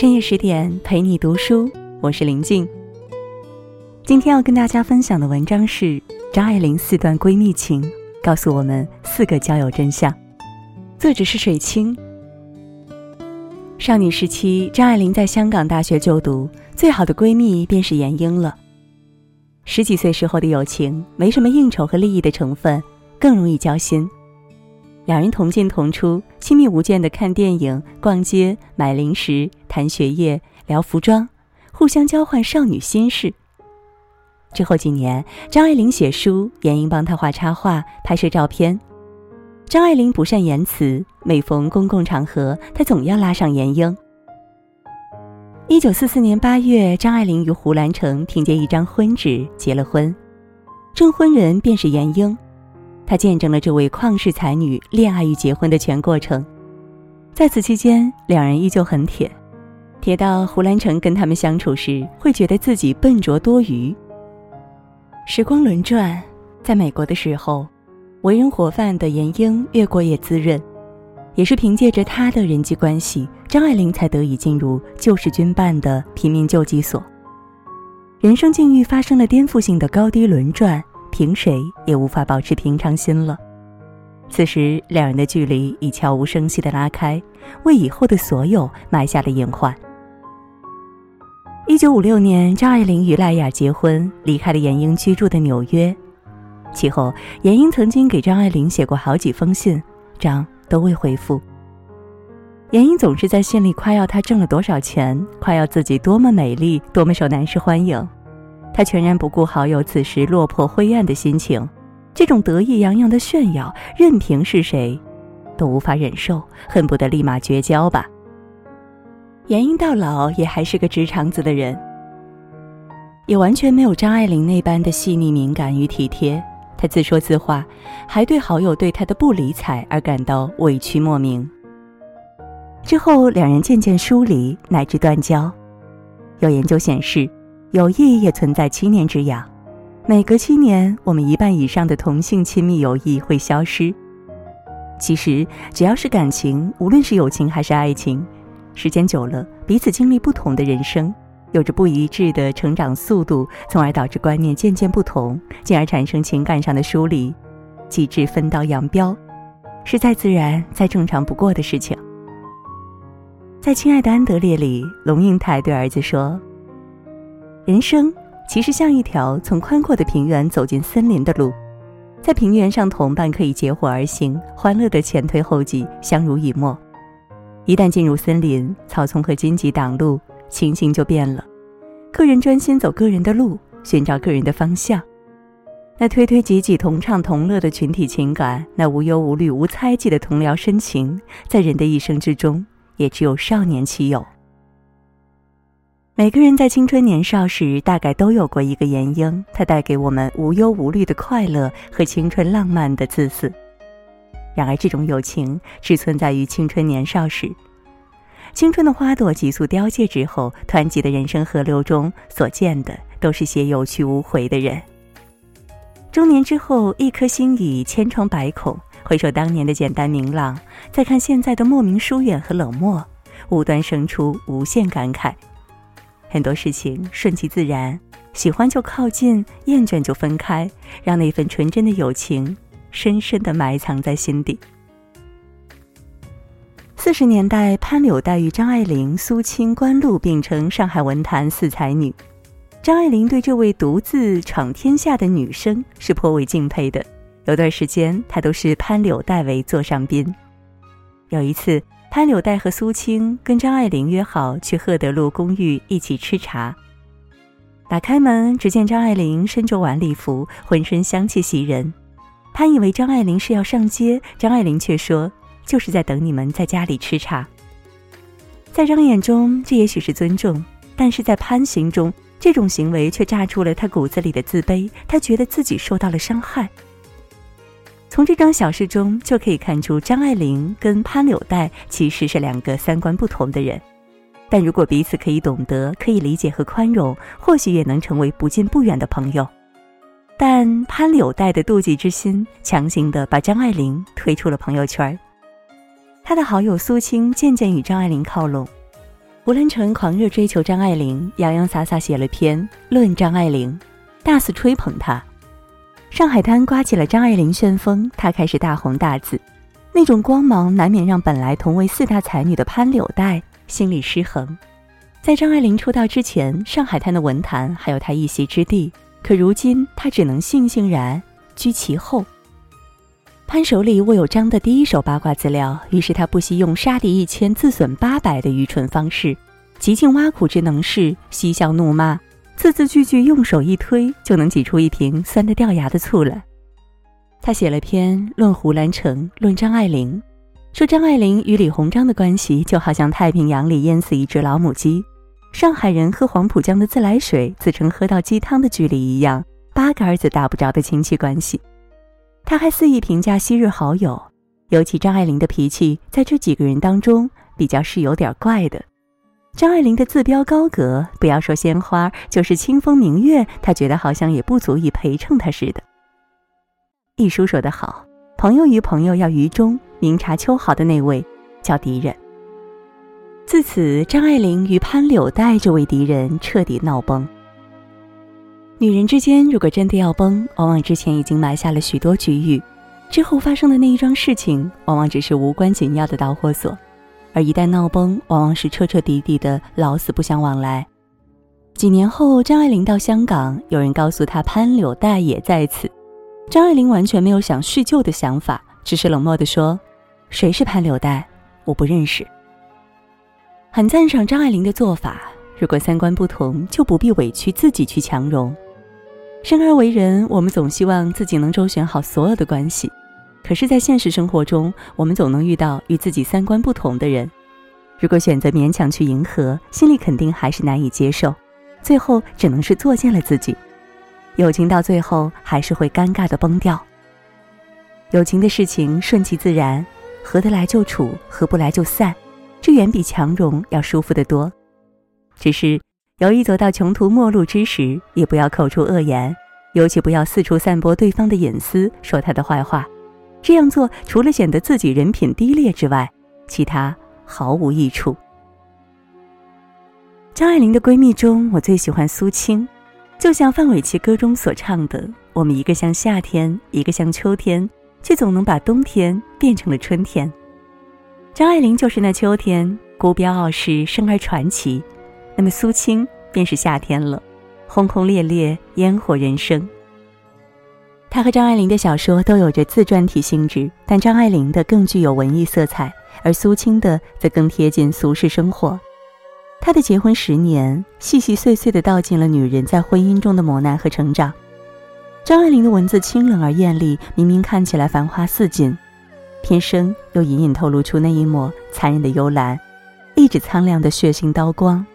深夜十点陪你读书，我是林静。今天要跟大家分享的文章是张爱玲四段闺蜜情，告诉我们四个交友真相。作者是水清。少女时期，张爱玲在香港大学就读，最好的闺蜜便是闫英了。十几岁时候的友情，没什么应酬和利益的成分，更容易交心。两人同进同出，亲密无间的看电影、逛街、买零食、谈学业、聊服装，互相交换少女心事。之后几年，张爱玲写书，闫英帮她画插画、拍摄照片。张爱玲不善言辞，每逢公共场合，她总要拉上闫英。一九四四年八月，张爱玲与胡兰成凭借一张婚纸结了婚，证婚人便是闫英。他见证了这位旷世才女恋爱与结婚的全过程，在此期间，两人依旧很铁，铁到胡兰成跟他们相处时会觉得自己笨拙多余。时光轮转，在美国的时候，为人活泛的闫英越过越滋润，也是凭借着他的人际关系，张爱玲才得以进入旧式军办的平民救济所。人生境遇发生了颠覆性的高低轮转。凭谁也无法保持平常心了。此时，两人的距离已悄无声息地拉开，为以后的所有埋下了隐患。一九五六年，张爱玲与赖雅结婚，离开了闫英居住的纽约。其后，闫英曾经给张爱玲写过好几封信，张都未回复。闫英总是在信里夸耀她挣了多少钱，夸耀自己多么美丽，多么受男士欢迎。他全然不顾好友此时落魄灰暗的心情，这种得意洋洋的炫耀，任凭是谁，都无法忍受，恨不得立马绝交吧。闫英到老也还是个直肠子的人，也完全没有张爱玲那般的细腻敏感与体贴。他自说自话，还对好友对他的不理睬而感到委屈莫名。之后，两人渐渐疏离，乃至断交。有研究显示。友谊也存在七年之痒，每隔七年，我们一半以上的同性亲密友谊会消失。其实，只要是感情，无论是友情还是爱情，时间久了，彼此经历不同的人生，有着不一致的成长速度，从而导致观念渐渐不同，进而产生情感上的疏离，极致分道扬镳，是再自然、再正常不过的事情。在《亲爱的安德烈》里，龙应台对儿子说。人生其实像一条从宽阔的平原走进森林的路，在平原上，同伴可以结伙而行，欢乐的前推后继，相濡以沫；一旦进入森林，草丛和荆棘挡路，情形就变了。个人专心走个人的路，寻找个人的方向。那推推挤挤、同唱同乐的群体情感，那无忧无虑、无猜忌的同僚深情，在人的一生之中，也只有少年期有。每个人在青春年少时，大概都有过一个闫英，它带给我们无忧无虑的快乐和青春浪漫的自私。然而，这种友情只存在于青春年少时。青春的花朵急速凋谢之后，湍急的人生河流中所见的都是些有去无回的人。中年之后，一颗心已千疮百孔，回首当年的简单明朗，再看现在的莫名疏远和冷漠，无端生出无限感慨。很多事情顺其自然，喜欢就靠近，厌倦就分开，让那份纯真的友情深深的埋藏在心底。四十年代，潘柳黛与张爱玲、苏青、关露并称上海文坛四才女。张爱玲对这位独自闯天下的女生是颇为敬佩的，有段时间她都是潘柳黛为座上宾。有一次。潘柳黛和苏青跟张爱玲约好去赫德路公寓一起吃茶。打开门，只见张爱玲身着晚礼服，浑身香气袭人。潘以为张爱玲是要上街，张爱玲却说：“就是在等你们在家里吃茶。”在张眼中，这也许是尊重，但是在潘心中，这种行为却炸出了他骨子里的自卑。他觉得自己受到了伤害。从这张小事中就可以看出，张爱玲跟潘柳黛其实是两个三观不同的人，但如果彼此可以懂得、可以理解和宽容，或许也能成为不近不远的朋友。但潘柳黛的妒忌之心，强行的把张爱玲推出了朋友圈他的好友苏青渐渐与张爱玲靠拢，胡兰成狂热追求张爱玲，洋洋洒洒写了篇《论张爱玲》，大肆吹捧她。上海滩刮起了张爱玲旋风，她开始大红大紫，那种光芒难免让本来同为四大才女的潘柳黛心里失衡。在张爱玲出道之前，上海滩的文坛还有她一席之地，可如今她只能悻悻然居其后。潘手里握有张的第一手八卦资料，于是他不惜用杀敌一千自损八百的愚蠢方式，极尽挖苦之能事，嬉笑怒骂，字字句句用手一推就能挤出一瓶酸得掉牙的醋来。他写了篇论胡兰成，论张爱玲，说张爱玲与李鸿章的关系就好像太平洋里淹死一只老母鸡，上海人喝黄浦江的自来水自称喝到鸡汤的距离一样，八竿子打不着的亲戚关系。他还肆意评价昔日好友，尤其张爱玲的脾气，在这几个人当中比较是有点怪的。张爱玲的自标高阁，不要说鲜花，就是清风明月，她觉得好像也不足以陪衬她似的。一书说得好，朋友与朋友要于中，明察秋毫的那位叫敌人。自此，张爱玲与潘柳黛这位敌人彻底闹崩。女人之间如果真的要崩，往往之前已经埋下了许多局域，之后发生的那一桩事情，往往只是无关紧要的导火索，而一旦闹崩，往往是彻彻底底的老死不相往来。几年后，张爱玲到香港，有人告诉她潘柳黛也在此，张爱玲完全没有想叙旧的想法，只是冷漠地说：“谁是潘柳黛？我不认识。”很赞赏张爱玲的做法，如果三观不同，就不必委屈自己去强融。生而为人，我们总希望自己能周旋好所有的关系，可是，在现实生活中，我们总能遇到与自己三观不同的人。如果选择勉强去迎合，心里肯定还是难以接受，最后只能是作践了自己。友情到最后还是会尴尬的崩掉。友情的事情顺其自然，合得来就处，合不来就散，这远比强融要舒服得多。只是。有意走到穷途末路之时，也不要口出恶言，尤其不要四处散播对方的隐私，说他的坏话。这样做除了显得自己人品低劣之外，其他毫无益处。张爱玲的闺蜜中，我最喜欢苏青，就像范玮琪歌中所唱的：“我们一个像夏天，一个像秋天，却总能把冬天变成了春天。”张爱玲就是那秋天，孤标傲世，生而传奇。那么苏青便是夏天了，轰轰烈烈，烟火人生。他和张爱玲的小说都有着自传体性质，但张爱玲的更具有文艺色彩，而苏青的则更贴近俗世生活。他的结婚十年，细细碎碎地道尽了女人在婚姻中的磨难和成长。张爱玲的文字清冷而艳丽，明明看起来繁花似锦，偏生又隐隐透露出那一抹残忍的幽兰，一指苍凉的血腥刀光。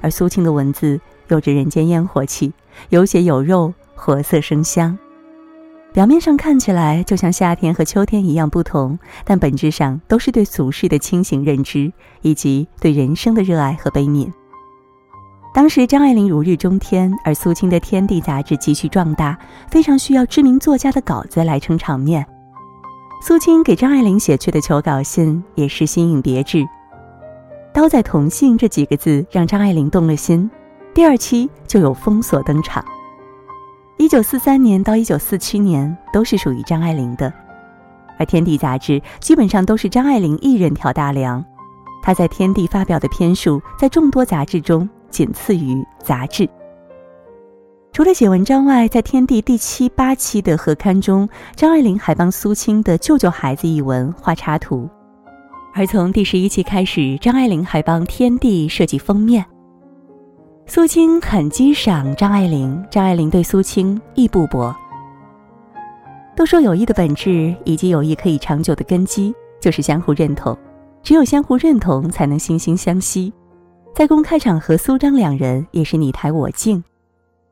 而苏青的文字有着人间烟火气，有血有肉，活色生香。表面上看起来就像夏天和秋天一样不同，但本质上都是对俗世的清醒认知，以及对人生的热爱和悲悯。当时张爱玲如日中天，而苏青的《天地》杂志急需壮大，非常需要知名作家的稿子来撑场面。苏青给张爱玲写去的求稿信也是新颖别致。刀在同性这几个字让张爱玲动了心，第二期就有封锁登场。一九四三年到一九四七年都是属于张爱玲的，而《天地》杂志基本上都是张爱玲一人挑大梁。她在《天地》发表的篇数在众多杂志中仅次于杂志。除了写文章外，在《天地》第七、八期的合刊中，张爱玲还帮苏青的《舅舅孩子》一文画插图。而从第十一期开始，张爱玲还帮《天地》设计封面。苏青很欣赏张爱玲，张爱玲对苏青亦不薄。都说友谊的本质以及友谊可以长久的根基，就是相互认同。只有相互认同，才能惺惺相惜。在公开场合，苏张两人也是你抬我敬。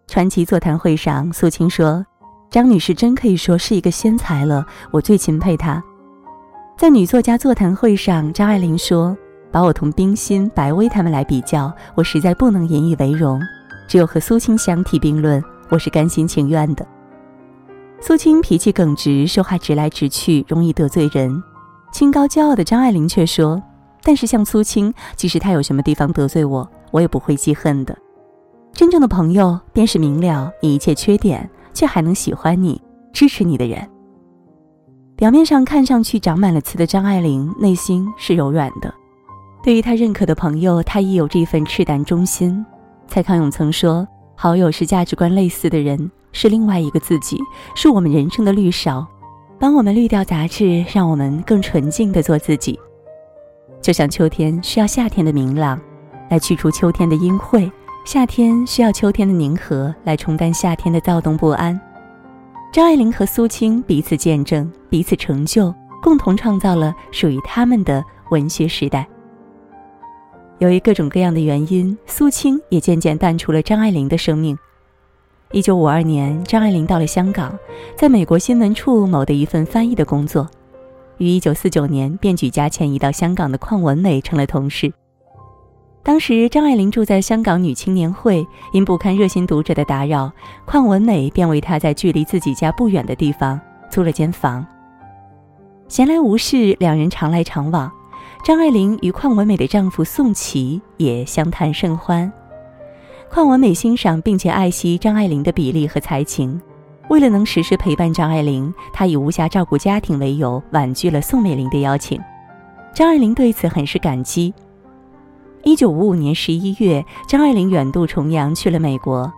传奇座谈会上，苏青说：“张女士真可以说是一个仙才了，我最钦佩她。”在女作家座谈会上，张爱玲说：“把我同冰心、白薇他们来比较，我实在不能引以为荣。只有和苏青相提并论，我是甘心情愿的。”苏青脾气耿直，说话直来直去，容易得罪人。清高骄傲的张爱玲却说：“但是像苏青，即使他有什么地方得罪我，我也不会记恨的。真正的朋友，便是明了你一切缺点，却还能喜欢你、支持你的人。表面上看上去长满了刺的张爱玲，内心是柔软的。对于他认可的朋友，他亦有这份赤胆忠心。蔡康永曾说：“好友是价值观类似的人，是另外一个自己，是我们人生的绿勺，帮我们滤掉杂质，让我们更纯净的做自己。”就像秋天需要夏天的明朗，来去除秋天的阴晦；夏天需要秋天的宁和，来冲淡夏天的躁动不安。张爱玲和苏青彼此见证，彼此成就，共同创造了属于他们的文学时代。由于各种各样的原因，苏青也渐渐淡出了张爱玲的生命。一九五二年，张爱玲到了香港，在美国新闻处某的一份翻译的工作，于一九四九年便举家迁移到香港的邝文美成了同事。当时张爱玲住在香港女青年会，因不堪热心读者的打扰，邝文美便为她在距离自己家不远的地方租了间房。闲来无事，两人常来常往。张爱玲与邝文美的丈夫宋琦也相谈甚欢。邝文美欣赏并且爱惜张爱玲的比例和才情，为了能时时陪伴张爱玲，她以无暇照顾家庭为由婉拒了宋美龄的邀请。张爱玲对此很是感激。一九五五年十一月，张爱玲远渡重洋去了美国。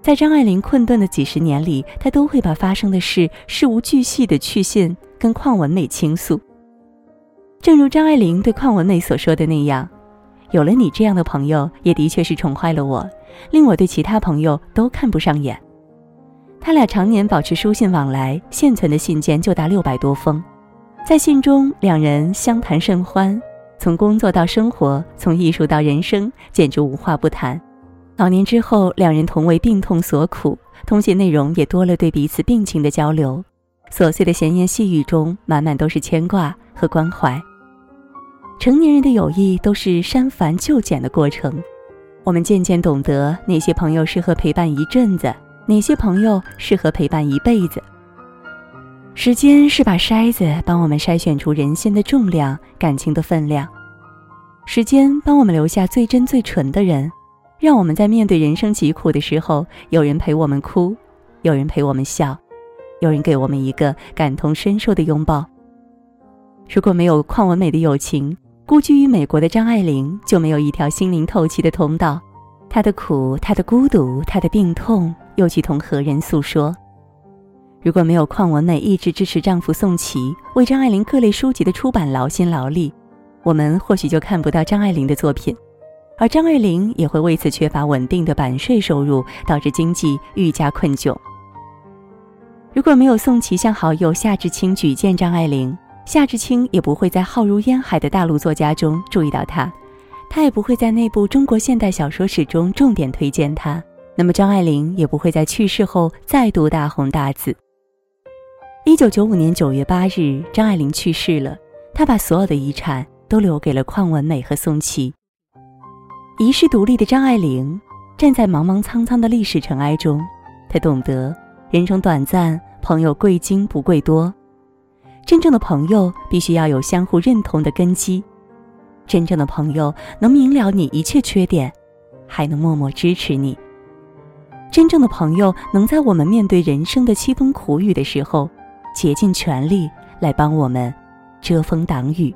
在张爱玲困顿的几十年里，她都会把发生的事事无巨细的去信跟邝文美倾诉。正如张爱玲对邝文美所说的那样，有了你这样的朋友，也的确是宠坏了我，令我对其他朋友都看不上眼。他俩常年保持书信往来，现存的信件就达六百多封。在信中，两人相谈甚欢，从工作到生活，从艺术到人生，简直无话不谈。老年之后，两人同为病痛所苦，通信内容也多了对彼此病情的交流，琐碎的闲言细语中，满满都是牵挂和关怀。成年人的友谊都是删繁就简的过程，我们渐渐懂得哪些朋友适合陪伴一阵子，哪些朋友适合陪伴一辈子。时间是把筛子，帮我们筛选出人心的重量、感情的分量。时间帮我们留下最真最纯的人，让我们在面对人生疾苦的时候，有人陪我们哭，有人陪我们笑，有人给我们一个感同身受的拥抱。如果没有邝文美的友情，孤居于美国的张爱玲就没有一条心灵透气的通道，她的苦，她的孤独，她的病痛，又去同何人诉说？如果没有邝文美一直支持丈夫宋琦为张爱玲各类书籍的出版劳心劳力，我们或许就看不到张爱玲的作品，而张爱玲也会为此缺乏稳定的版税收入，导致经济愈加困窘。如果没有宋琦向好友夏志清举荐张爱玲，夏志清也不会在浩如烟海的大陆作家中注意到他，他也不会在那部中国现代小说史中重点推荐他。那么张爱玲也不会在去世后再度大红大紫。一九九五年九月八日，张爱玲去世了，她把所有的遗产都留给了邝文美和宋琦。遗世独立的张爱玲站在茫茫苍苍的历史尘埃中，她懂得人生短暂，朋友贵精不贵多。真正的朋友必须要有相互认同的根基，真正的朋友能明了你一切缺点，还能默默支持你。真正的朋友能在我们面对人生的凄风苦雨的时候，竭尽全力来帮我们遮风挡雨。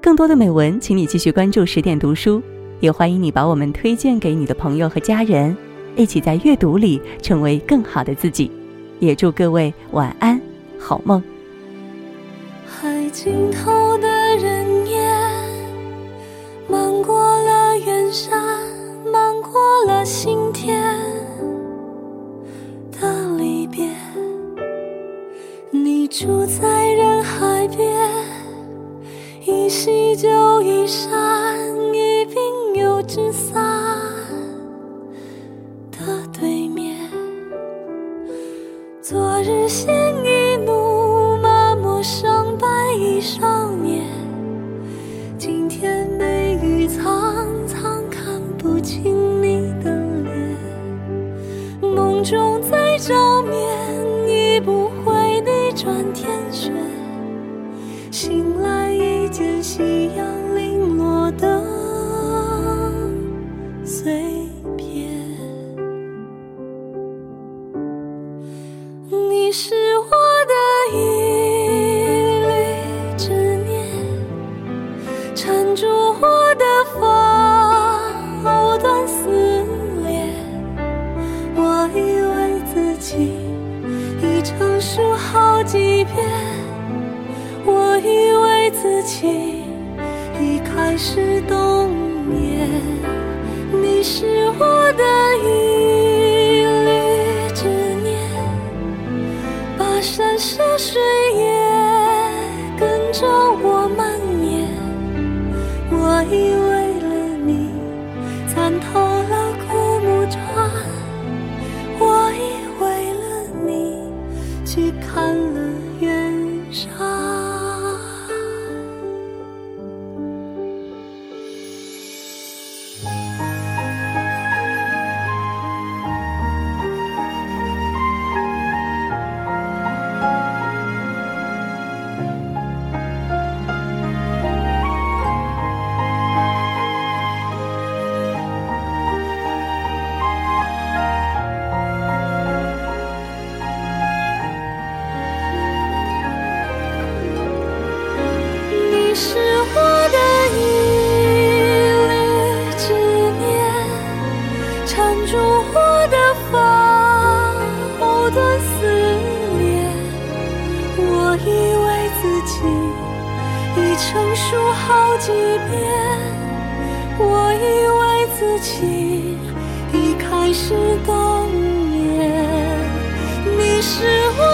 更多的美文，请你继续关注十点读书，也欢迎你把我们推荐给你的朋友和家人，一起在阅读里成为更好的自己。也祝各位晚安，好梦。海尽头的人烟，漫过了远山，漫过了心田的离别。你住在人海边，一夕就一山，一鬓又纸伞。成熟好几遍我以为自己已开始冬眠你是我